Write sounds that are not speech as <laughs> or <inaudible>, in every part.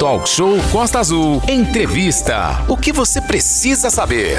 Talk Show Costa Azul. Entrevista. O que você precisa saber?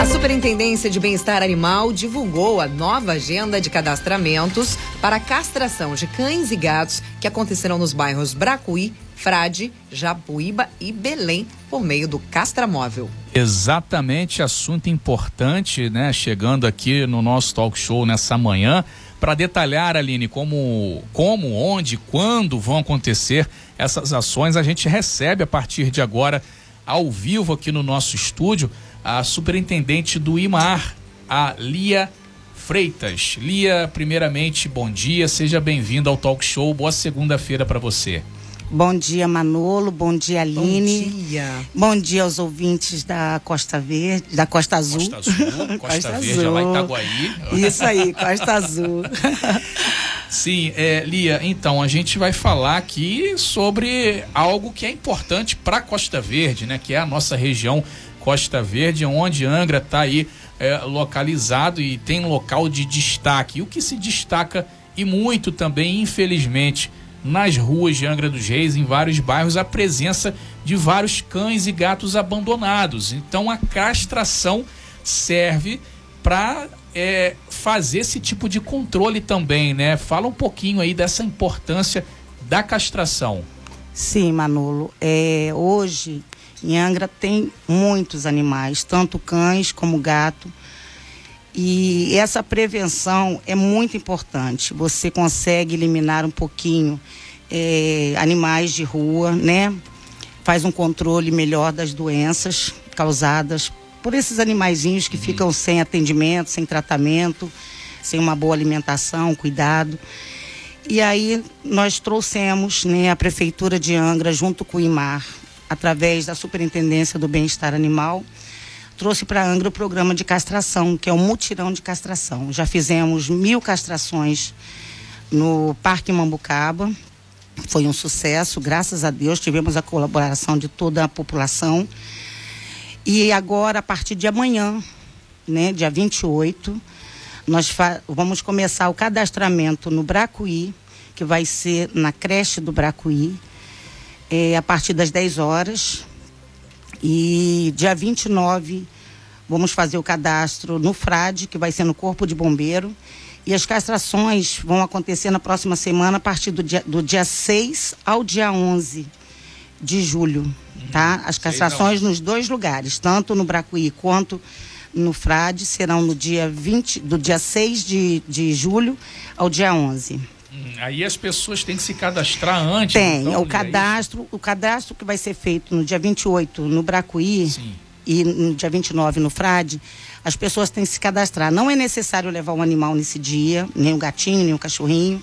A Superintendência de Bem-Estar Animal divulgou a nova agenda de cadastramentos para castração de cães e gatos que acontecerão nos bairros Bracuí, Frade, Japuíba e Belém por meio do Castramóvel. Exatamente, assunto importante, né? Chegando aqui no nosso talk show nessa manhã para detalhar, Aline, como, como, onde, quando vão acontecer essas ações, a gente recebe a partir de agora, ao vivo aqui no nosso estúdio, a superintendente do IMAR, a Lia Freitas. Lia, primeiramente, bom dia, seja bem-vinda ao Talk Show. Boa segunda-feira para você. Bom dia, Manolo. Bom dia, Aline. Bom dia. Bom dia aos ouvintes da Costa Verde, da Costa Azul. Costa Azul, Costa, <laughs> Costa Verde, Azul. lá em Itaguaí. Isso aí, Costa Azul. <laughs> Sim, é, Lia, então a gente vai falar aqui sobre algo que é importante para Costa Verde, né? Que é a nossa região Costa Verde, onde Angra está aí é, localizado e tem local de destaque. E o que se destaca e muito também, infelizmente, nas ruas de Angra dos Reis, em vários bairros, a presença de vários cães e gatos abandonados. Então a castração serve para é, fazer esse tipo de controle também, né? Fala um pouquinho aí dessa importância da castração. Sim, Manolo. É, hoje em Angra tem muitos animais, tanto cães como gato. E essa prevenção é muito importante. Você consegue eliminar um pouquinho é, animais de rua, né? Faz um controle melhor das doenças causadas por esses animaizinhos que uhum. ficam sem atendimento, sem tratamento, sem uma boa alimentação, cuidado. E aí nós trouxemos né, a Prefeitura de Angra, junto com o IMAR, através da Superintendência do Bem-Estar Animal, trouxe para Angra o programa de castração, que é o mutirão de castração. Já fizemos mil castrações no Parque Mambucaba. Foi um sucesso, graças a Deus, tivemos a colaboração de toda a população. E agora, a partir de amanhã, né, dia 28, nós vamos começar o cadastramento no Bracuí, que vai ser na creche do Bracuí, é, a partir das 10 horas. E dia 29 vamos fazer o cadastro no FRAD, que vai ser no Corpo de Bombeiro. E as castrações vão acontecer na próxima semana, a partir do dia, do dia 6 ao dia 11 de julho. Tá? As castrações nos dois lugares, tanto no Bracuí quanto no Frade, serão no dia 20, do dia 6 de, de julho ao dia 11. Hum, aí as pessoas têm que se cadastrar antes. Tem, então, o cadastro, é o cadastro que vai ser feito no dia 28 no Bracuí Sim. e no dia 29 no Frade, as pessoas têm que se cadastrar. Não é necessário levar um animal nesse dia, nem um gatinho, nem um cachorrinho.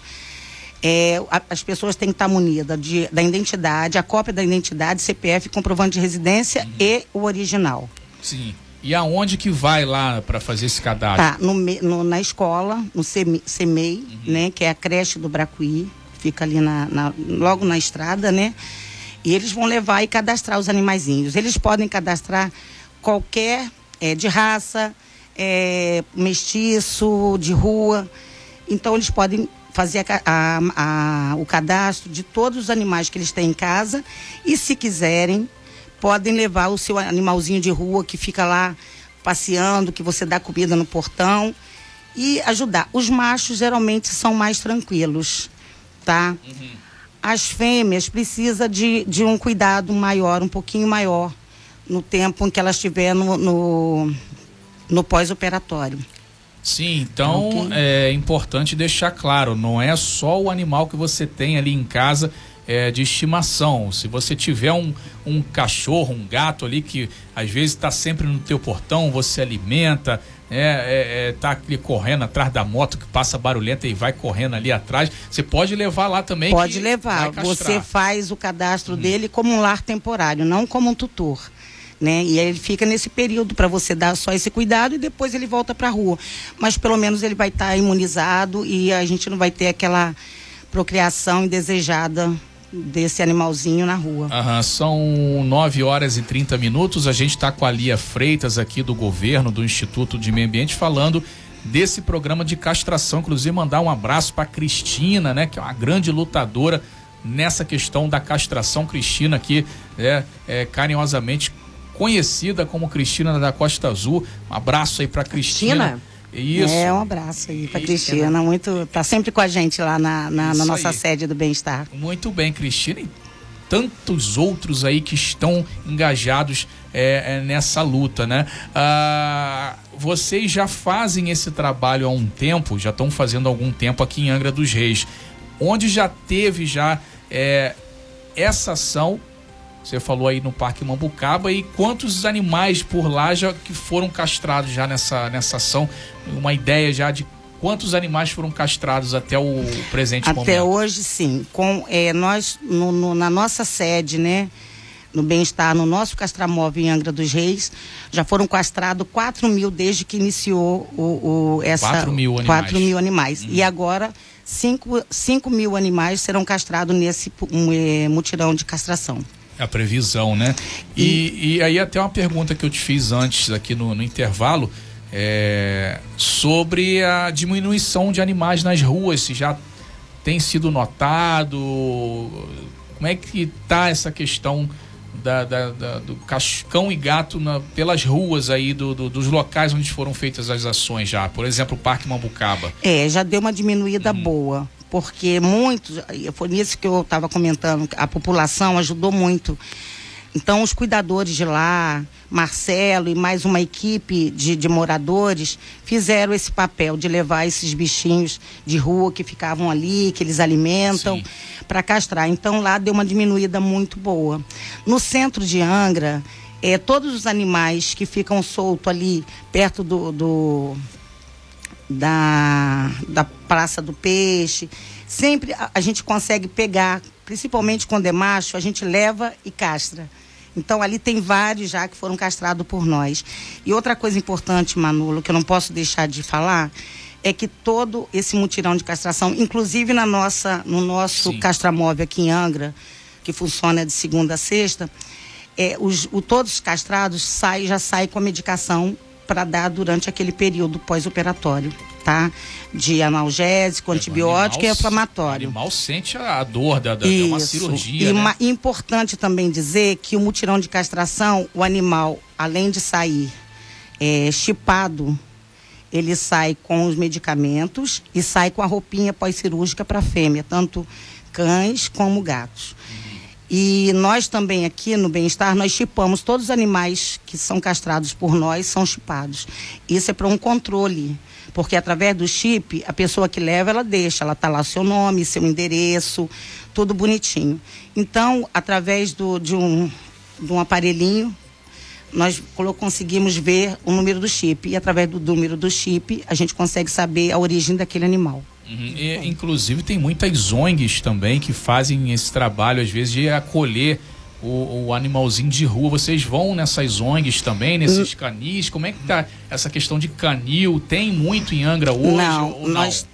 É, a, as pessoas têm que estar munidas de, da identidade, a cópia da identidade, CPF, comprovante de residência uhum. e o original. Sim. E aonde que vai lá para fazer esse cadastro? Tá, no, no, na escola, no CEMEI, uhum. né, que é a creche do Bracuí, fica ali na, na, logo na estrada, né? E eles vão levar e cadastrar os animaizinhos. Eles podem cadastrar qualquer é, de raça, é, mestiço, de rua. Então eles podem fazer a, a, a, o cadastro de todos os animais que eles têm em casa e se quiserem podem levar o seu animalzinho de rua que fica lá passeando, que você dá comida no portão e ajudar. Os machos geralmente são mais tranquilos, tá? Uhum. As fêmeas precisam de, de um cuidado maior, um pouquinho maior, no tempo em que elas estiver no, no, no pós-operatório. Sim, então okay. é importante deixar claro, não é só o animal que você tem ali em casa é, de estimação. Se você tiver um, um cachorro, um gato ali que às vezes está sempre no teu portão, você alimenta, é, é, é, tá ali correndo atrás da moto que passa barulhenta e vai correndo ali atrás, você pode levar lá também. Pode levar. Você faz o cadastro hum. dele como um lar temporário, não como um tutor. Né? E ele fica nesse período para você dar só esse cuidado e depois ele volta para a rua. Mas pelo menos ele vai estar tá imunizado e a gente não vai ter aquela procriação indesejada desse animalzinho na rua. Aham, são 9 horas e 30 minutos. A gente está com a Lia Freitas aqui do governo, do Instituto de Meio Ambiente, falando desse programa de castração. Inclusive, mandar um abraço para Cristina, né, que é uma grande lutadora nessa questão da castração. Cristina aqui é, é carinhosamente conhecida como Cristina da Costa Azul. Um abraço aí para Cristina. Cristina? Isso. É, um abraço aí pra Cristina. Muito, tá sempre com a gente lá na, na, na nossa aí. sede do Bem-Estar. Muito bem, Cristina. E tantos outros aí que estão engajados é, é, nessa luta, né? Ah, vocês já fazem esse trabalho há um tempo, já estão fazendo há algum tempo aqui em Angra dos Reis, onde já teve já é, essa ação você falou aí no Parque Mambucaba e quantos animais por lá já que foram castrados já nessa, nessa ação? Uma ideia já de quantos animais foram castrados até o presente até momento? Até hoje, sim. Com, é, nós, no, no, na nossa sede, né? No bem-estar, no nosso castramóvel em Angra dos Reis, já foram castrados 4 mil desde que iniciou o, o essa. 4 mil animais. 4 mil animais. Uhum. E agora 5, 5 mil animais serão castrados nesse um, é, mutirão de castração a previsão, né? E, e aí até uma pergunta que eu te fiz antes aqui no, no intervalo é, sobre a diminuição de animais nas ruas, se já tem sido notado, como é que tá essa questão da, da, da do cão e gato na, pelas ruas aí do, do, dos locais onde foram feitas as ações já, por exemplo, o Parque Mambucaba? É, já deu uma diminuída hum. boa porque muitos, foi nisso que eu estava comentando, a população ajudou muito. Então, os cuidadores de lá, Marcelo e mais uma equipe de, de moradores, fizeram esse papel de levar esses bichinhos de rua que ficavam ali, que eles alimentam, para castrar. Então, lá deu uma diminuída muito boa. No centro de Angra, é, todos os animais que ficam soltos ali perto do, do da, da Praça do Peixe. Sempre a, a, gente consegue pegar, principalmente quando é macho, a gente leva e castra. Então ali tem vários já que foram castrados por nós. E outra coisa importante, Manolo, que eu não posso deixar de falar, é que todo esse mutirão de castração, inclusive na nossa, no nosso Sim. castramóvel aqui em Angra, que funciona de segunda a sexta, é, os, o, todos os castrados sai, já saem com a medicação para dar durante aquele período pós-operatório, tá? De analgésico, é, antibiótico animal, e inflamatório. O animal sente a dor da, da uma cirurgia. E né? uma, importante também dizer que o mutirão de castração, o animal, além de sair é, chipado, ele sai com os medicamentos e sai com a roupinha pós-cirúrgica para fêmea, tanto cães como gatos. E nós também aqui no Bem-Estar, nós chipamos todos os animais que são castrados por nós, são chipados. Isso é para um controle, porque através do chip, a pessoa que leva, ela deixa, ela tá lá seu nome, seu endereço, tudo bonitinho. Então, através do, de, um, de um aparelhinho, nós conseguimos ver o número do chip. E através do número do chip, a gente consegue saber a origem daquele animal. Uhum. E, inclusive tem muitas ONGs também que fazem esse trabalho, às vezes, de acolher o, o, animalzinho de rua. Vocês vão nessas ONGs também, nesses canis? Como é que tá essa questão de canil? Tem muito em Angra hoje? Não, nós,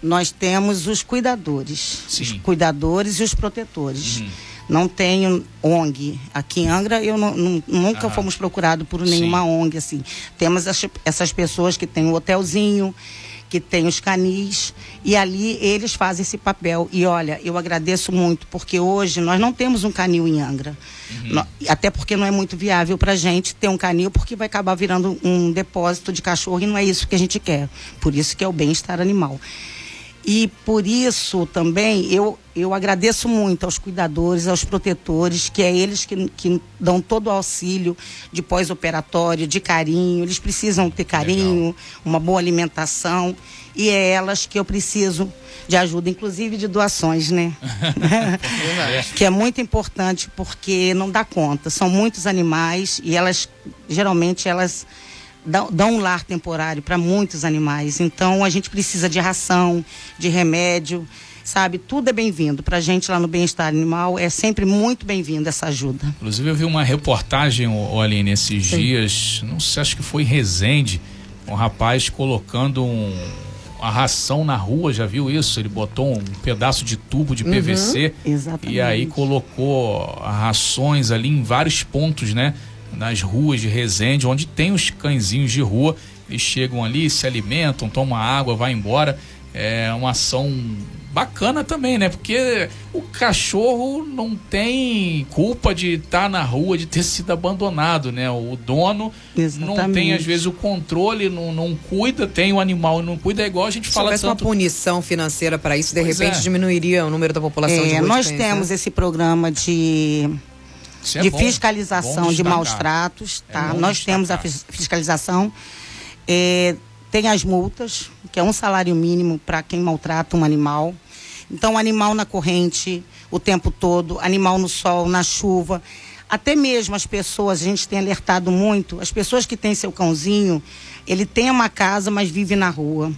não? nós temos os cuidadores. Sim. Os cuidadores e os protetores. Uhum. Não tenho ONG. Aqui em Angra, eu não, não, nunca ah. fomos procurados por nenhuma Sim. ONG, assim. Temos as, essas pessoas que têm um hotelzinho, que tem os canis, e ali eles fazem esse papel. E olha, eu agradeço muito, porque hoje nós não temos um canil em Angra. Uhum. até porque não é muito viável para a gente ter um canil, porque vai acabar virando um depósito de cachorro e não é isso que a gente quer. Por isso que é o bem-estar animal. E por isso também eu, eu agradeço muito aos cuidadores, aos protetores, que é eles que, que dão todo o auxílio de pós-operatório, de carinho. Eles precisam ter carinho, Legal. uma boa alimentação. E é elas que eu preciso de ajuda, inclusive de doações, né? <laughs> que é muito importante porque não dá conta. São muitos animais e elas, geralmente, elas dão, dão um lar temporário para muitos animais. Então a gente precisa de ração, de remédio, sabe? Tudo é bem-vindo. Para a gente lá no Bem-Estar Animal é sempre muito bem-vindo essa ajuda. Inclusive eu vi uma reportagem, Aline, esses Sim. dias, não sei, acho que foi em Resende, um rapaz colocando um, a ração na rua, já viu isso? Ele botou um pedaço de tubo de PVC uhum, e aí colocou rações ali em vários pontos, né? Nas ruas de Resende, onde tem os cãezinhos de rua, eles chegam ali, se alimentam, tomam água, vai embora. É uma ação bacana também, né? Porque o cachorro não tem culpa de estar tá na rua, de ter sido abandonado, né? O dono Exatamente. não tem, às vezes, o controle, não, não cuida, tem o animal e não cuida, é igual a gente Se fala tanto... uma punição financeira para isso, de pois repente é. diminuiria o número da população é, de Nós temos esse programa de é de bom, fiscalização bom de maus tratos, é tá? É Nós destacar. temos a fiscalização. É, tem as multas, que é um salário mínimo para quem maltrata um animal. Então, animal na corrente o tempo todo, animal no sol, na chuva. Até mesmo as pessoas, a gente tem alertado muito, as pessoas que têm seu cãozinho, ele tem uma casa, mas vive na rua.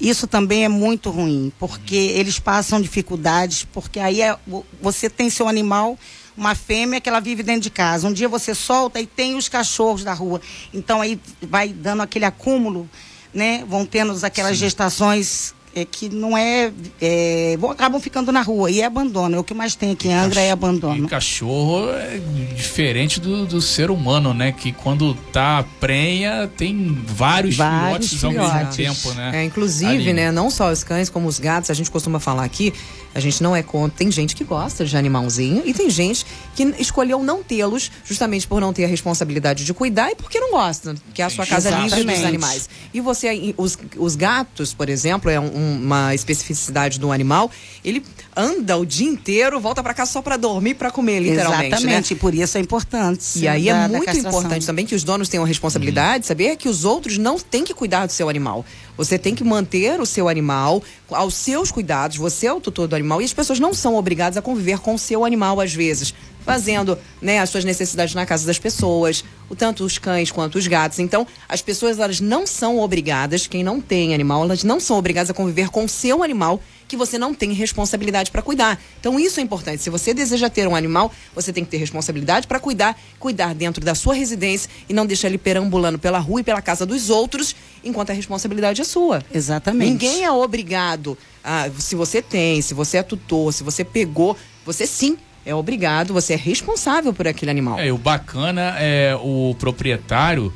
Isso também é muito ruim, porque eles passam dificuldades, porque aí é, você tem seu animal, uma fêmea que ela vive dentro de casa. Um dia você solta e tem os cachorros da rua. Então aí vai dando aquele acúmulo, né? Vão tendo aquelas Sim. gestações é, que não é, é, acabam ficando na rua e é abandono. É o que mais tem aqui em Angra é abandono. E cachorro é diferente do, do ser humano, né? Que quando tá prenha tem vários, vários filhotes, filhotes, ao mesmo tempo, né? É, inclusive, né? Não só os cães como os gatos, a gente costuma falar aqui a gente não é contra. Tem gente que gosta de animalzinho e tem gente que escolheu não tê-los justamente por não ter a responsabilidade de cuidar e porque não gosta, que é a sua casa livre dos animais. E você, os, os gatos, por exemplo, é um, uma especificidade do animal, ele anda o dia inteiro, volta para casa só para dormir, para comer, literalmente. Né? Exatamente, né? e por isso é importante. E aí é muito importante também que os donos tenham a responsabilidade, hum. saber que os outros não têm que cuidar do seu animal. Você tem que manter o seu animal aos seus cuidados, você é o tutor do animal e as pessoas não são obrigadas a conviver com o seu animal às vezes, fazendo né, as suas necessidades na casa das pessoas, tanto os cães quanto os gatos. Então, as pessoas elas não são obrigadas, quem não tem animal, elas não são obrigadas a conviver com o seu animal que você não tem responsabilidade para cuidar. Então isso é importante. Se você deseja ter um animal, você tem que ter responsabilidade para cuidar, cuidar dentro da sua residência e não deixar ele perambulando pela rua e pela casa dos outros, enquanto a responsabilidade é sua. Exatamente. Ninguém é obrigado a, se você tem, se você é tutor, se você pegou, você sim é obrigado, você é responsável por aquele animal. É, o bacana é o proprietário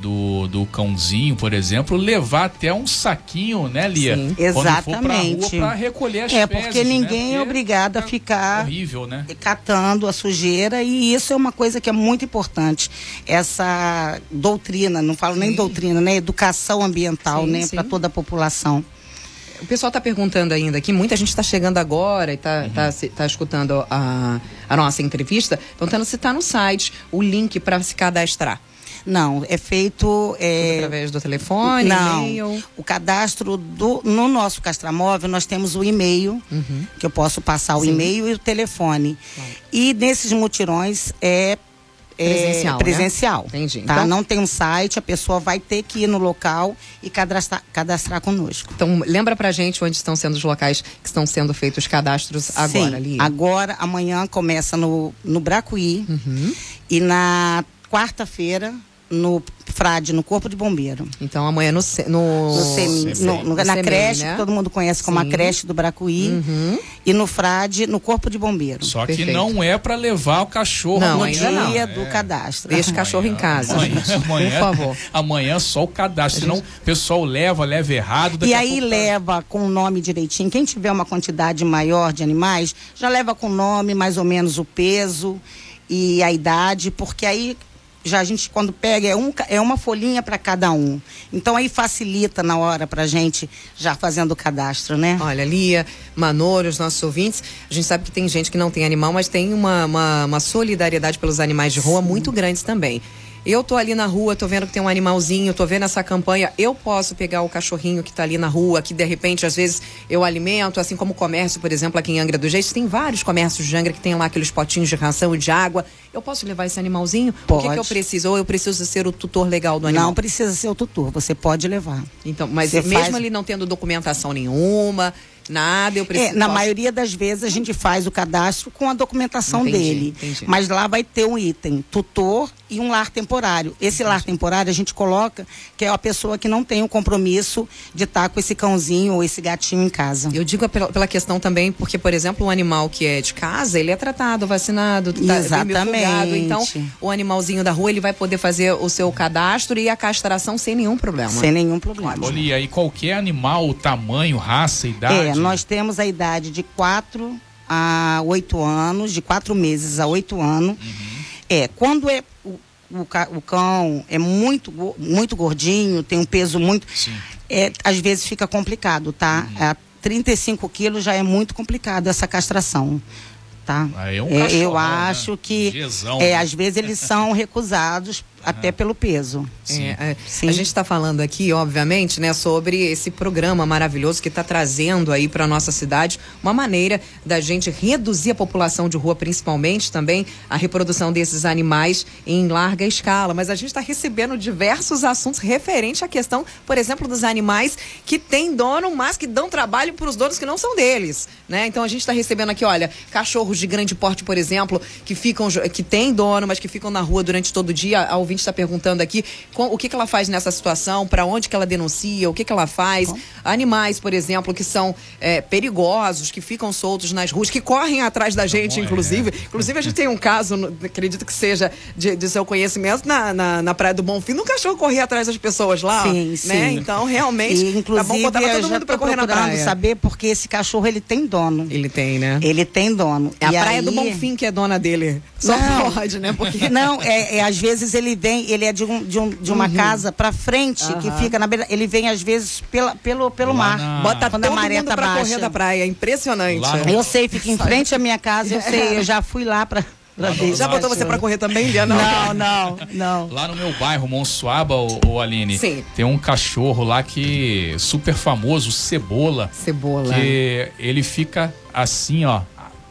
do, do cãozinho, por exemplo, levar até um saquinho, né, Lia? Sim, exatamente. para recolher as É, porque né? ninguém né? é obrigado a ficar horrível, né? catando a sujeira e isso é uma coisa que é muito importante. Essa doutrina, não falo sim. nem doutrina, né? Educação ambiental, sim, né, para toda a população. O pessoal está perguntando ainda aqui, muita gente está chegando agora e está uhum. tá, tá escutando a, a nossa entrevista, então tentando citar no site o link para se cadastrar. Não, é feito. É... Através do telefone, Não, e-mail? O cadastro do, no nosso castramóvel, nós temos o e-mail, uhum. que eu posso passar o e-mail e o telefone. E nesses mutirões é presencial. É, presencial. Né? Entendi. Tá? Então, não tem um site, a pessoa vai ter que ir no local e cadastrar, cadastrar conosco. Então, lembra pra gente onde estão sendo os locais que estão sendo feitos os cadastros Sim, agora ali? Agora, amanhã começa no, no Bracuí uhum. e na quarta-feira no Frade, no Corpo de Bombeiro. Então amanhã no no, no, semi, no, no na creche, né? que todo mundo conhece como Sim. a creche do Bracuí, uhum. e no Frade, no Corpo de Bombeiro. Só que Perfeito. não é para levar o cachorro não, no dia não. É. do cadastro. Deixa o cachorro em casa. Amanhã, amanhã, por favor. Amanhã só o cadastro, senão o pessoal leva, leva errado. E aí tá- leva com o nome direitinho. Quem tiver uma quantidade maior de animais, já leva com o nome, mais ou menos o peso e a idade, porque aí já a gente quando pega é, um, é uma folhinha para cada um. Então aí facilita na hora para a gente já fazendo o cadastro, né? Olha, Lia, Manoro, os nossos ouvintes, a gente sabe que tem gente que não tem animal, mas tem uma, uma, uma solidariedade pelos animais de rua Sim. muito grande também. Eu tô ali na rua, tô vendo que tem um animalzinho, tô vendo essa campanha, eu posso pegar o cachorrinho que tá ali na rua, que de repente, às vezes, eu alimento, assim como o comércio, por exemplo, aqui em Angra do Reis, tem vários comércios de Angra que tem lá aqueles potinhos de ração e de água. Eu posso levar esse animalzinho? Pode. O que, que eu preciso? Ou eu preciso ser o tutor legal do animal? Não precisa ser o tutor, você pode levar. Então, mas você mesmo faz... ele não tendo documentação nenhuma, Nada, eu preciso. É, na maioria das vezes a gente faz o cadastro com a documentação entendi, dele. Entendi. Mas lá vai ter um item, tutor e um lar temporário. Esse lar temporário a gente coloca que é a pessoa que não tem o compromisso de estar com esse cãozinho ou esse gatinho em casa. Eu digo pela, pela questão também, porque, por exemplo, um animal que é de casa, ele é tratado, vacinado, tá, Exatamente. Então, o animalzinho da rua, ele vai poder fazer o seu cadastro e a castração sem nenhum problema. Sem nenhum problema. Olha, e qualquer animal, tamanho, raça, idade. É, É, nós temos a idade de 4 a 8 anos, de 4 meses a 8 anos. Uhum. É, quando é o, o, o, cão é muito, muito gordinho, tem um peso muito. Sim. É, às vezes fica complicado, tá? Uhum. É, 35 quilos já é muito complicado essa castração tá? é um é, eu né? acho que Gesão, é, né? às vezes eles <laughs> são recusados até pelo peso. Sim. É, é Sim. A gente está falando aqui, obviamente, né, sobre esse programa maravilhoso que está trazendo aí para nossa cidade uma maneira da gente reduzir a população de rua, principalmente também a reprodução desses animais em larga escala. Mas a gente está recebendo diversos assuntos referentes à questão, por exemplo, dos animais que têm dono, mas que dão trabalho para os donos que não são deles, né? Então a gente está recebendo aqui, olha, cachorros de grande porte, por exemplo, que ficam, que têm dono, mas que ficam na rua durante todo o dia. Ao ouvinte está perguntando aqui com, o que, que ela faz nessa situação, para onde que ela denuncia, o que, que ela faz. Animais, por exemplo, que são é, perigosos, que ficam soltos nas ruas, que correm atrás da gente, bom, inclusive. É. Inclusive, a gente tem um caso, acredito que seja de, de seu conhecimento, na, na, na, Praia do Bonfim, um cachorro corria atrás das pessoas lá. Sim, né? sim. Então, realmente, e, inclusive, tá bom botar todo mundo para correr na praia. saber porque esse cachorro, ele tem dono. Ele tem, né? Ele tem dono. É a Praia aí... do Bonfim que é dona dele. Só não, pode, né? Porque... Não, é, é, às vezes ele vem, ele é de, um, de, um, de uma uhum. casa para frente, uhum. que fica na beira. Ele vem, às vezes, pela, pelo, pelo mar. Na... Bota quando todo a maré mundo tá pra baixa. correr da praia. Impressionante. No... Eu sei, fica em frente à minha casa, eu <laughs> sei, eu já fui lá para no, já botou você para correr também, Lia? Não, não, não, não. Lá no meu bairro, Monsuaba, o, o Aline, Sim. tem um cachorro lá que super famoso, Cebola. Cebola. Que ele fica assim, ó,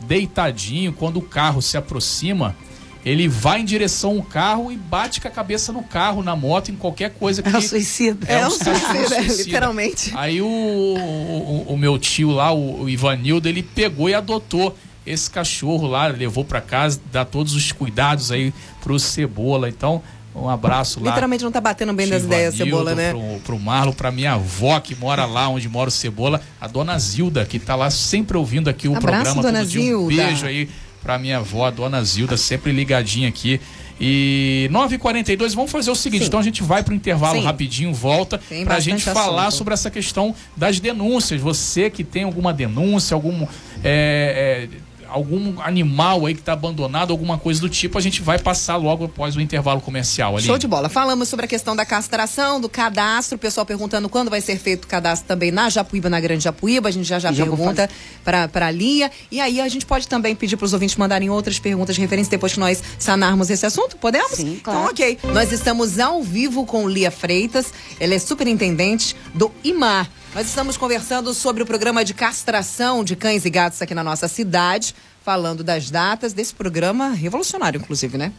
deitadinho quando o carro se aproxima ele vai em direção ao carro e bate com a cabeça no carro, na moto, em qualquer coisa que. É um suicida. É, é um suicida, é, <laughs> literalmente. Aí o, o, o, meu tio lá, o, o Ivanildo, ele pegou e adotou esse cachorro lá, levou para casa, dá todos os cuidados aí pro Cebola. Então, um abraço lá. Literalmente não tá batendo bem das ideias, Cebola, né? Pro, pro Marlon, pra minha avó que mora lá onde mora o Cebola, a dona Zilda, que tá lá sempre ouvindo aqui o abraço, programa. Dona todo Zilda. Dia. Um beijo aí para minha avó, a dona Zilda, sempre ligadinha aqui. E 9h42, vamos fazer o seguinte: Sim. então a gente vai para o intervalo Sim. rapidinho, volta, para a gente falar assunto. sobre essa questão das denúncias. Você que tem alguma denúncia, algum. É, é, algum animal aí que está abandonado, alguma coisa do tipo, a gente vai passar logo após o intervalo comercial ali. Show de bola. Falamos sobre a questão da castração, do cadastro, o pessoal perguntando quando vai ser feito o cadastro também na Japuíba, na Grande Japuíba, a gente já já, já pergunta para a Lia. E aí a gente pode também pedir para os ouvintes mandarem outras perguntas de referência depois que nós sanarmos esse assunto, podemos? Sim, claro. Então, ok. Nós estamos ao vivo com Lia Freitas, ela é superintendente do IMAR. Nós estamos conversando sobre o programa de castração de cães e gatos aqui na nossa cidade, falando das datas desse programa revolucionário, inclusive, né?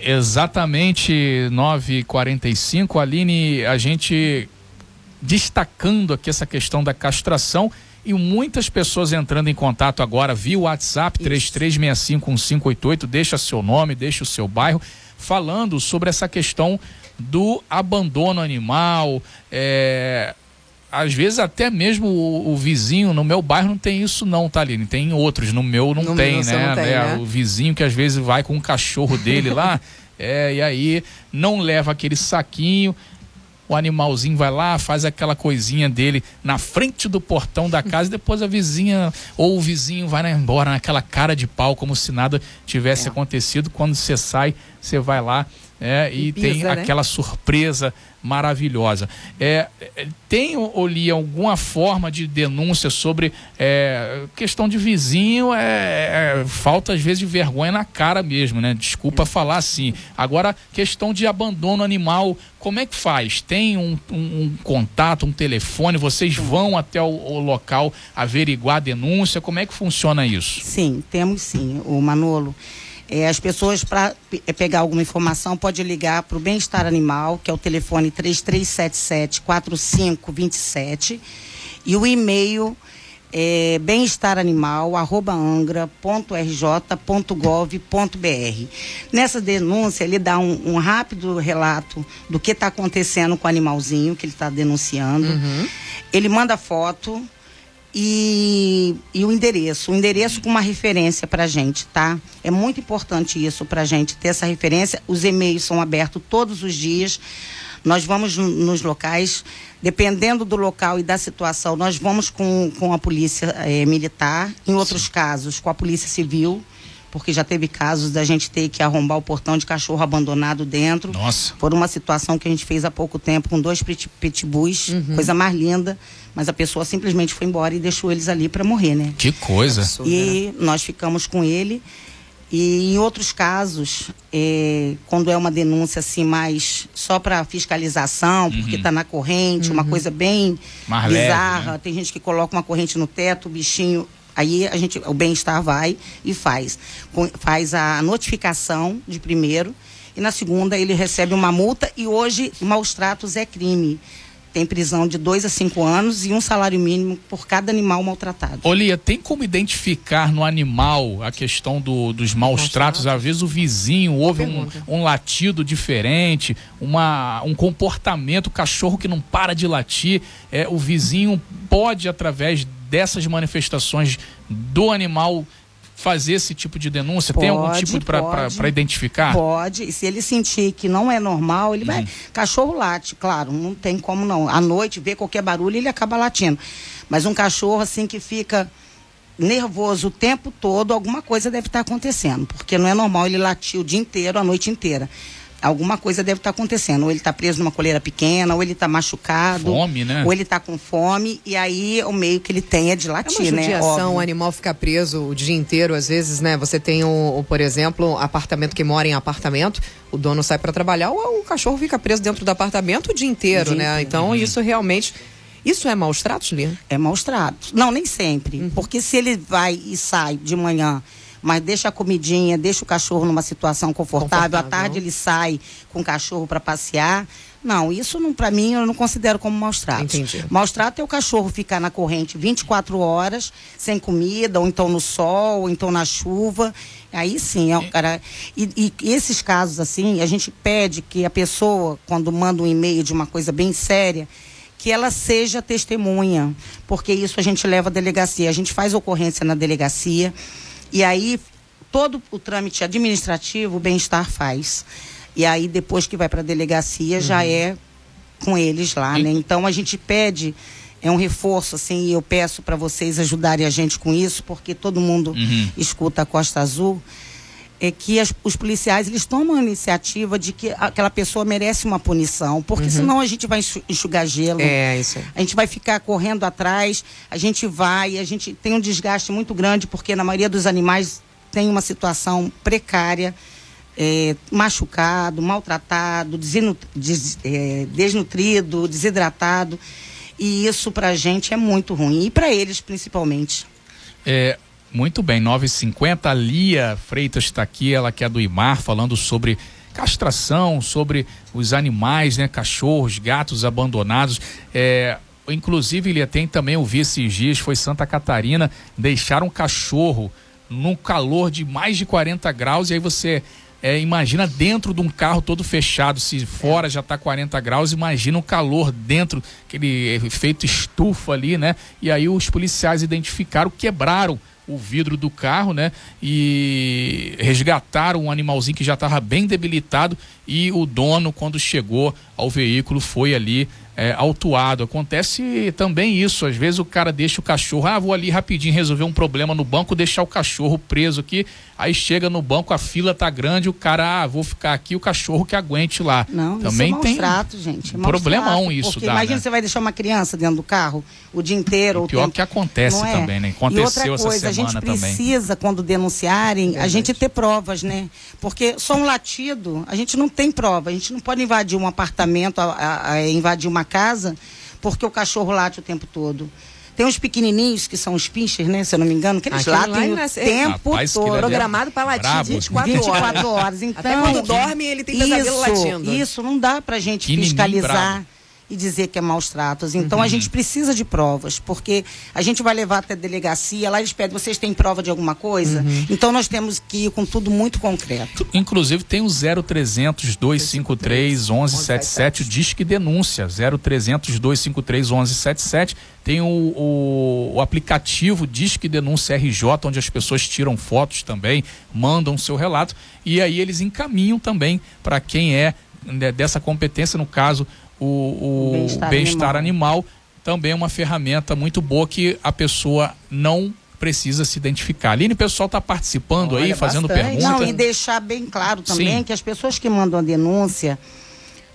Exatamente, 9h45. Aline, a gente destacando aqui essa questão da castração e muitas pessoas entrando em contato agora via WhatsApp 33651588, deixa seu nome, deixa o seu bairro, falando sobre essa questão do abandono animal, é, às vezes até mesmo o, o, vizinho no meu bairro não tem isso não, tá Aline? Tem outros, no meu não no tem, meu né? Não tem, né? O vizinho que às vezes vai com o cachorro dele lá, <laughs> é, e aí não leva aquele saquinho, o animalzinho vai lá, faz aquela coisinha dele na frente do portão da casa e depois a vizinha ou o vizinho vai embora naquela cara de pau como se nada tivesse é. acontecido. Quando você sai, você vai lá é, e, e pisa, tem né? aquela surpresa maravilhosa. É, é tem, Oli, alguma forma de denúncia sobre é, questão de vizinho? É, é, falta, às vezes, de vergonha na cara mesmo, né? Desculpa falar assim. Agora, questão de abandono animal, como é que faz? Tem um, um, um contato, um telefone? Vocês vão até o, o, local averiguar a denúncia? Como é que funciona isso? Sim, temos sim, o Manolo. É, as pessoas, para é, pegar alguma informação, pode ligar para o Bem-Estar Animal, que é o telefone 3377-4527, e o e-mail é bem-estaranimal.angra.rj.gov.br. Nessa denúncia, ele dá um, um rápido relato do que está acontecendo com o animalzinho que ele está denunciando. Uhum. Ele manda foto e, e o endereço. O endereço com uma referência para a gente, tá? É muito importante isso para a gente ter essa referência. Os e-mails são abertos todos os dias. Nós vamos nos locais, dependendo do local e da situação, nós vamos com, com a polícia é, militar, em outros Sim. casos, com a polícia civil porque já teve casos da gente ter que arrombar o portão de cachorro abandonado dentro. Nossa. Por uma situação que a gente fez há pouco tempo com dois pitbulls, uhum. coisa mais linda, mas a pessoa simplesmente foi embora e deixou eles ali para morrer, né? Que coisa. E nós ficamos com ele. E em outros casos, é, quando é uma denúncia assim mais só para fiscalização, uhum. porque está na corrente, uhum. uma coisa bem mais bizarra, leve, né? tem gente que coloca uma corrente no teto, o bichinho Aí a gente, o bem-estar vai e faz. Faz a notificação de primeiro e na segunda ele recebe uma multa e hoje maus tratos é crime. Tem prisão de dois a cinco anos e um salário mínimo por cada animal maltratado. Olia, tem como identificar no animal a questão do, dos maus tratos? Às vezes o vizinho ouve um, um, latido diferente, uma, um comportamento, o cachorro que não para de latir. É, o vizinho pode, através dessas manifestações do animal fazer esse tipo de denúncia? Pode, Tem algum tipo para identificar? Pode. E se ele sentir que não é normal, ele uhum. vai. Cachorro late, claro, não tem como não. À noite, vê qualquer barulho, ele acaba latindo. Mas um cachorro assim que fica nervoso o tempo todo, alguma coisa deve estar acontecendo. Porque não é normal ele latir o dia inteiro, a noite inteira alguma coisa deve estar tá acontecendo. Ou ele está preso numa coleira pequena, ou ele está machucado. Fome, né? Ou ele está com fome, e aí o meio que ele tem é de latir, é uma né? Óbvio. o animal ficar preso o dia inteiro, às vezes, né? Você tem, o, o por exemplo, apartamento que mora em apartamento, o dono sai para trabalhar, o, o, cachorro fica preso dentro do apartamento o dia inteiro, o dia né? Inteiro. Então, uhum. isso realmente. Isso é maus tratos, Lia? É maus tratos. Não, nem sempre. Uhum. Porque se ele vai e sai de manhã mas deixa a comidinha, deixa o cachorro numa situação confortável. À tarde ele sai com o cachorro para passear. Não, isso não para mim eu não considero como maus tratos. Entendi. Maus tratos é o cachorro ficar na corrente 24 horas, sem comida, ou então no sol, ou então na chuva. Aí sim, é o cara. E, e esses casos assim, a gente pede que a pessoa, quando manda um e-mail de uma coisa bem séria, que ela seja testemunha, porque isso a gente leva à delegacia. A gente faz ocorrência na delegacia. E aí, todo o trâmite administrativo, o bem-estar faz. E aí, depois que vai para a delegacia, uhum. já é com eles lá, né? Então, a gente pede é um reforço, assim, e eu peço para vocês ajudarem a gente com isso, porque todo mundo uhum. escuta a Costa Azul, é que as, os policiais, eles tomam a iniciativa de que aquela pessoa merece uma punição, porque uhum. senão a gente vai enxugar gelo. É, isso aí. A gente vai ficar correndo atrás, a gente vai, a gente tem um desgaste muito grande, porque na maioria dos animais tem uma situação precária, é, machucado, maltratado, des, é, desnutrido, desidratado. E isso para a gente é muito ruim, e para eles principalmente. É, muito bem, 9h50, Lia Freitas está aqui, ela que é do IMAR, falando sobre castração, sobre os animais, né? Cachorros, gatos abandonados. É, inclusive, Lia, tem também, eu vi esses dias, foi Santa Catarina, deixar um cachorro num calor de mais de 40 graus e aí você é, imagina dentro de um carro todo fechado, se fora já está 40 graus, imagina o calor dentro, aquele efeito estufa ali, né? E aí os policiais identificaram, quebraram o vidro do carro, né? E resgataram um animalzinho que já estava bem debilitado e o dono, quando chegou ao veículo, foi ali é, autuado. Acontece também isso. Às vezes o cara deixa o cachorro, ah, vou ali rapidinho resolver um problema no banco, deixar o cachorro preso aqui. Aí chega no banco, a fila tá grande, o cara, ah, vou ficar aqui, o cachorro que aguente lá. Não, também isso é tem trato, gente. É problemão trato, isso, porque dá, Imagina né? você vai deixar uma criança dentro do carro o dia inteiro. O pior tempo... que acontece é? também, né? Aconteceu e outra coisa, essa semana a gente precisa, também. quando denunciarem, Verdade. a gente ter provas, né? Porque só um latido, a gente não tem prova. A gente não pode invadir um apartamento, a, a, a invadir uma casa porque o cachorro late o tempo todo. Tem uns pequenininhos que são os pinchers, né? Se eu não me engano, que eles Aquele latem o é... tempo Rapaz, todo. Programado para latir 24 horas. 24 horas. Então, Até quando dorme, ele tem pesadelo latindo. Isso, não dá pra gente fiscalizar. Bravo e dizer que é maus tratos. Então uhum. a gente precisa de provas, porque a gente vai levar até a delegacia, lá eles pedem, vocês têm prova de alguma coisa? Uhum. Então nós temos que ir com tudo muito concreto. Inclusive tem o 0300 253 1177, o Disque Denúncia, 0300 253 1177. Tem o, o, o, aplicativo Disque Denúncia RJ, onde as pessoas tiram fotos também, mandam seu relato e aí eles encaminham também para quem é né, dessa competência, no caso, o, o Bem-estar animal. animal. também é uma ferramenta muito boa que a pessoa não precisa se identificar. Aline, o pessoal está participando aí, Olha, fazendo bastante. pergunta. Não, e deixar bem claro também Sim. que as pessoas que mandam a denúncia,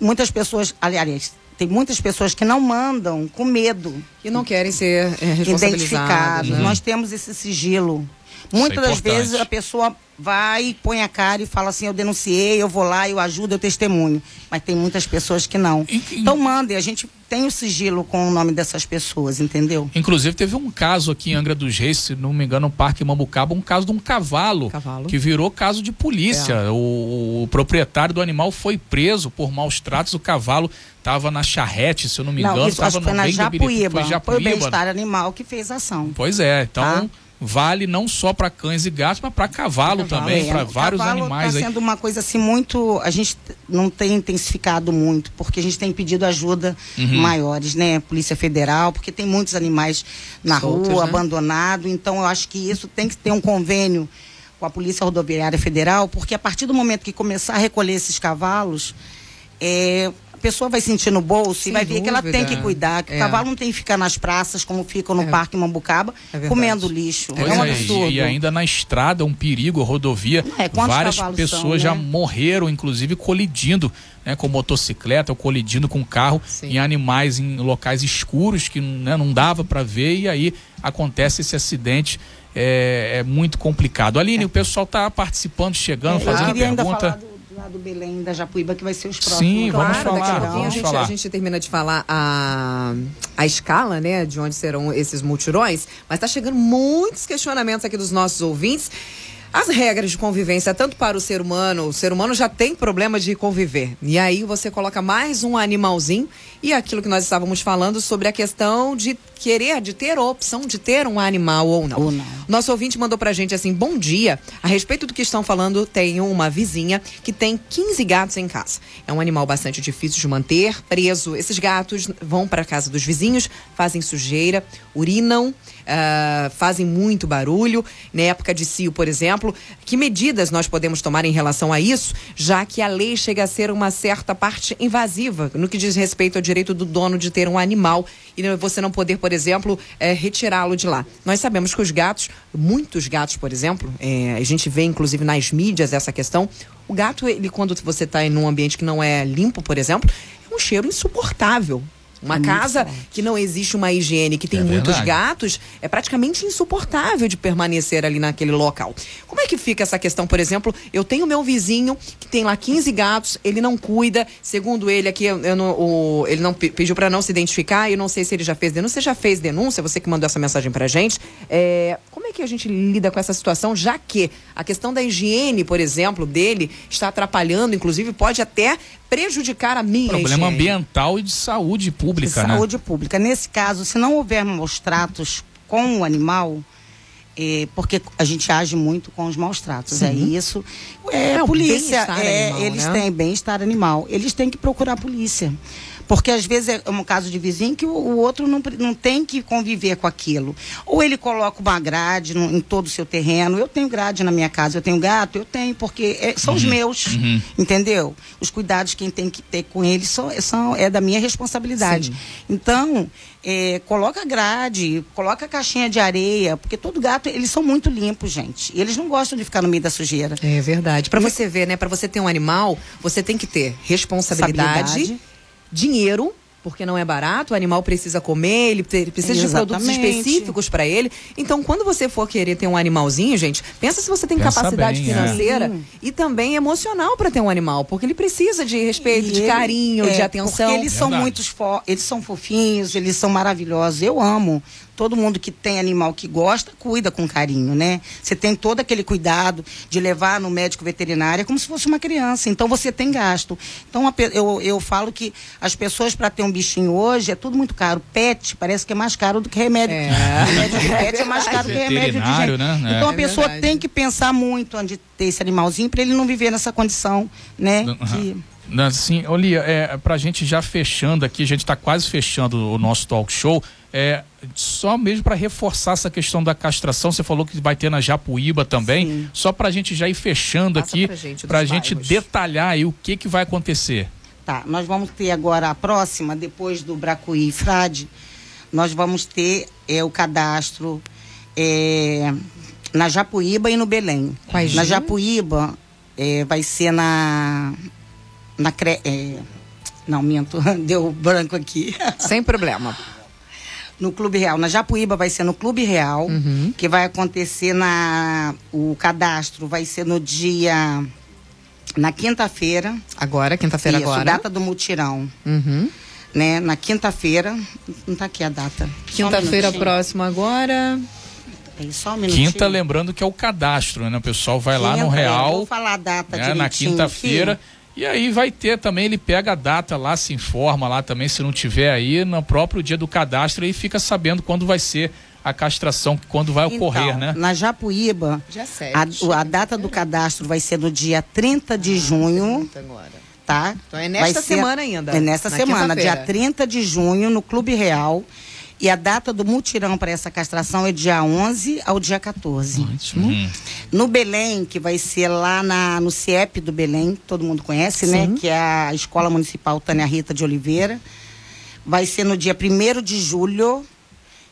muitas pessoas, aliás, tem muitas pessoas que não mandam com medo Que não querem ser é, identificados. né? Nós temos esse sigilo. Muitas das importante. vezes a pessoa vai, põe a cara e fala assim: eu denunciei, eu vou lá, eu ajudo, eu testemunho. Mas tem muitas pessoas que não. E- e- Então mandem, a gente tem o sigilo com o nome dessas pessoas, entendeu? Inclusive, teve um caso aqui em Angra dos Reis, se não me engano, no Parque Mambucaba, um caso de um cavalo, Cavalo. que virou caso de polícia. É. O, o proprietário do animal foi preso por maus tratos. O cavalo estava na charrete, se eu não me engano. não, isso acho que foi no na do Ibirité. Japuíba. Foi Foi o Japuíba. bem-estar animal que fez a ação. Pois é, então Tá. Vale não só para cães e gatos, mas para cavalo, também, É, para vários cavalo animais tá aí. sendo uma coisa assim muito. A gente não tem intensificado muito, porque a gente tem pedido ajuda Uhum. maiores, né? Polícia Federal, porque tem muitos animais na Soltos, rua, né? abandonados. Então eu acho que isso tem que ter um convênio com a Polícia Rodoviária Federal, porque a partir do momento que começar a recolher esses cavalos, é, pessoa vai sentir no bolso Sem e vai ver que ela tem que cuidar, que É. o cavalo não tem que ficar nas praças como ficam no É. Parque Mambucaba, É comendo lixo. É um é, e- absurdo. E, ainda na estrada, um perigo, a rodovia. É, várias pessoas são, já né? morreram, inclusive colidindo né, com motocicleta ou colidindo com carro Sim. em animais em locais escuros que né, não dava para ver e aí acontece esse acidente. É, é muito complicado. Aline, o pessoal está participando, chegando, É, eu fazendo queria ainda falar pergunta. Do, do Belém da Japuíba, que vai ser os próximos. Sim, vamos Claro, falar, daqui a pouquinho a vamos gente, falar. a gente termina de falar a, a escala, né, de onde serão esses multirões, mas tá chegando muitos questionamentos aqui dos nossos ouvintes. As regras de convivência, tanto para o ser humano, o ser humano já tem problema de conviver. E aí você coloca mais um animalzinho e aquilo que nós estávamos falando sobre a questão de querer, de ter a opção de ter um animal ou não. Ou não. Nosso ouvinte mandou pra gente assim: bom dia. A respeito do que estão falando, tenho uma vizinha que tem 15 gatos em casa. É um animal bastante difícil de manter, preso. Esses gatos vão para casa dos vizinhos, fazem sujeira, urinam, ah, fazem muito barulho. Na época de cio, por exemplo, que medidas nós podemos tomar em relação a isso, já que a lei chega a ser uma certa parte invasiva no que diz respeito ao direito do dono de ter um animal e você não poder, por exemplo, eh, retirá-lo de lá. Nós sabemos que os gatos, muitos gatos, por exemplo, eh, a gente vê inclusive nas mídias essa questão. O gato, ele quando você está em um ambiente que não é limpo, por exemplo, é um cheiro insuportável. Uma muito casa forte. que não existe uma higiene, que tem É muitos verdade. gatos, é praticamente insuportável de permanecer ali naquele local. Como é que fica essa questão, por exemplo? Eu tenho meu vizinho que tem lá 15 gatos, ele não cuida, segundo ele aqui, eu, eu não- o- ele não pe- pediu para não se identificar, eu não sei se ele já fez denúncia. Você já fez denúncia, você que mandou essa mensagem pra gente. É, como é que a gente lida com essa situação, já que a questão da higiene, por exemplo, dele está atrapalhando, inclusive pode até prejudicar a minha Problema higiene. ambiental e de saúde pública, né? saúde pública. Nesse caso, se não houver maus tratos com o animal, é, porque a gente age muito com os maus tratos, é isso. É, É, o polícia, bem-estar é, animal, eles né? têm bem-estar animal. Eles têm que procurar a polícia. Porque às vezes é um caso de vizinho que o, o outro não, não tem que conviver com aquilo. Ou ele coloca uma grade no- em todo o seu terreno. Eu tenho grade na minha casa, eu tenho gato, eu tenho, porque é- são os meus. Entendeu? Os cuidados quem tem que ter com eles são, são, é da minha responsabilidade. Sim. Então, é, coloca grade, coloca caixinha de areia, porque todo gato, eles são muito limpos, gente. E eles não gostam de ficar no meio da sujeira. É verdade. Pra você ver, né? Pra você ter um animal, você tem que ter responsabilidade. Dinheiro, porque não é barato, o animal precisa comer, ele precisa de produtos Exatamente. específicos pra ele. Então, quando você for querer ter um animalzinho, gente, pensa se você tem Pensa capacidade bem, é. financeira Sim. e também emocional pra ter um animal, porque ele precisa de respeito, E de ele- carinho, de é, atenção. Porque eles são Verdade. muito fo eles são fofinhos, eles são maravilhosos. Eu amo. Todo mundo que tem animal que gosta, cuida com carinho, né? Você tem todo aquele cuidado de levar no médico veterinário, é como se fosse uma criança. Então você tem gasto. Então a eu, eu falo que as pessoas para ter um bichinho hoje é tudo muito caro. Pet parece que é mais caro do que remédio. É. Remédio de pet é mais caro que remédio de gente. né? É. Então a É pessoa verdade. tem que pensar muito onde ter esse animalzinho para ele não viver nessa condição, né? Aham. Que- Assim, Olia, é, pra gente já fechando aqui, a gente tá quase fechando o nosso talk show. É, só mesmo para reforçar essa questão da castração, você falou que vai ter na Japuíba também, Sim. só para a gente já ir fechando Passa aqui, para a gente, gente detalhar aí o que, que vai acontecer. Tá, nós vamos ter agora a próxima, depois do Bracuí e Frade, nós vamos ter é, o cadastro é, na Japuíba e no Belém. Quais na Japuíba é, vai ser na. na é, não, minto, <laughs> deu branco aqui. Sem problema. No Clube Real. Na Japuíba vai ser no Clube Real, uhum. que vai acontecer na. O cadastro vai ser no dia. Na quinta-feira. Agora, quinta-feira agora. data do mutirão. Uhum. Né? Na quinta-feira. Não está aqui a data. Quinta-feira um próxima agora. só um Quinta, lembrando que é o cadastro, né? O pessoal vai Quinta, lá no Real. É, vou falar a data né? Na quinta-feira. E aí vai ter também, ele pega a data lá, se informa lá também, se não tiver aí, no próprio dia do cadastro, e fica sabendo quando vai ser a castração, quando vai então, ocorrer, né? Na Japuíba, a, a, data do cadastro vai ser no dia 30 de ah, junho. Agora. Tá? Então é nesta semana ainda. É nesta semana, dia 30 de junho, no Clube Real. E a data do mutirão para essa castração é dia 11 ao dia 14. Ótimo. Uhum. No Belém, que vai ser lá na, no CIEP do Belém, todo mundo conhece, né? Sim. né? Que é a Escola Municipal Tânia Rita de Oliveira. Vai ser no dia 1 de julho.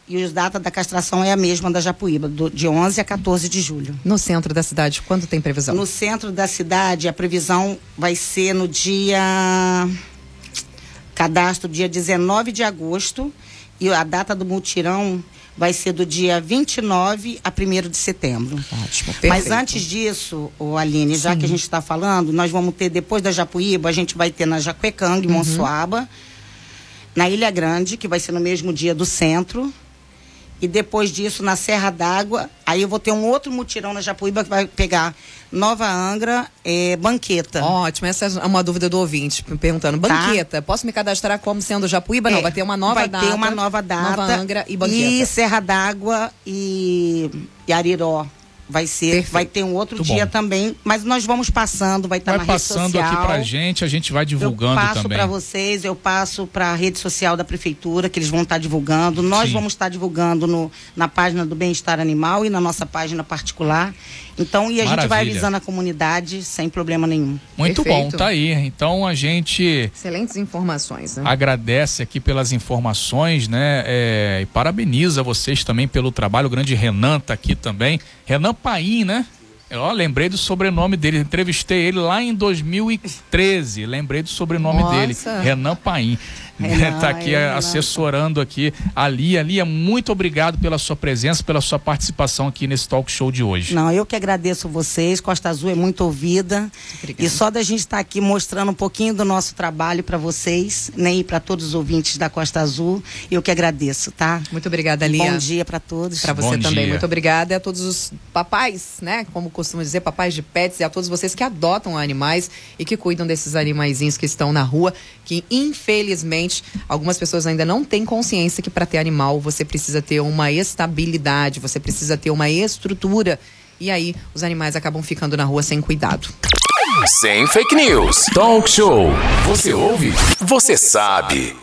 E os data da castração é a mesma da Japuíba, do, de 11 a 14 de julho. No centro da cidade, quando tem previsão? No centro da cidade, a previsão vai ser no dia. Cadastro dia 19 de agosto e a data do mutirão vai ser do dia 29 a 1 de setembro. Ótimo, Mas antes disso, o Aline, já Sim. que a gente está falando, nós vamos ter, depois da Japuíba, a gente vai ter na Jacuecanga, em uhum. Monsuaba, na Ilha Grande, que vai ser no mesmo dia do centro, e depois disso na Serra d'Água, aí eu vou ter um outro mutirão na Japuíba que vai pegar Nova Angra, é, banqueta. Ótimo, essa é uma dúvida do ouvinte perguntando. Tá. Banqueta, tá. posso me cadastrar como sendo Japuíba? É, não, vai ter uma nova vai data. Vai ter uma nova data. Nova Angra e banqueta. E Serra d'Água e, e Ariró. Vai ser, Perfeito. vai ter um outro Muito dia bom. também, mas nós vamos passando, vai estar vai na rede social. Vai passando aqui pra gente, a gente vai divulgando também. Eu passo para vocês, eu passo para a rede social da prefeitura, que eles vão estar divulgando. Nós Sim. vamos estar divulgando no, na página do Bem-Estar Animal e na nossa página particular. Então, e a Maravilha. gente vai avisando a comunidade sem problema nenhum. Muito Perfeito. bom, tá aí. Então a gente. Excelentes informações, né? Agradece aqui pelas informações, né? É, e parabeniza vocês também pelo trabalho. O grande Renan tá aqui também. Renan Paim, né? Eu lembrei do sobrenome dele, entrevistei ele lá em 2013. Lembrei do sobrenome Nossa. dele, Renan Paim. Está aqui é, assessorando aqui a Lia. Lia, muito obrigado pela sua presença, pela sua participação aqui nesse talk show de hoje. Não, eu que agradeço vocês. Costa Azul é muito ouvida. Obrigada. E só da gente estar tá aqui mostrando um pouquinho do nosso trabalho para vocês, né, e para todos os ouvintes da Costa Azul, eu que agradeço, tá? Muito obrigada, Lia. Bom dia para todos. Para você Bom também. Dia. Muito obrigada. E a todos os papais, né, como costuma dizer, papais de pets e a todos vocês que adotam animais e que cuidam desses animaizinhos que estão na rua, que infelizmente algumas pessoas ainda não têm consciência que para ter animal você precisa ter uma estabilidade, você precisa ter uma estrutura. E aí os animais acabam ficando na rua sem cuidado. Sem fake news. Talk show. Você ouve? Você sabe.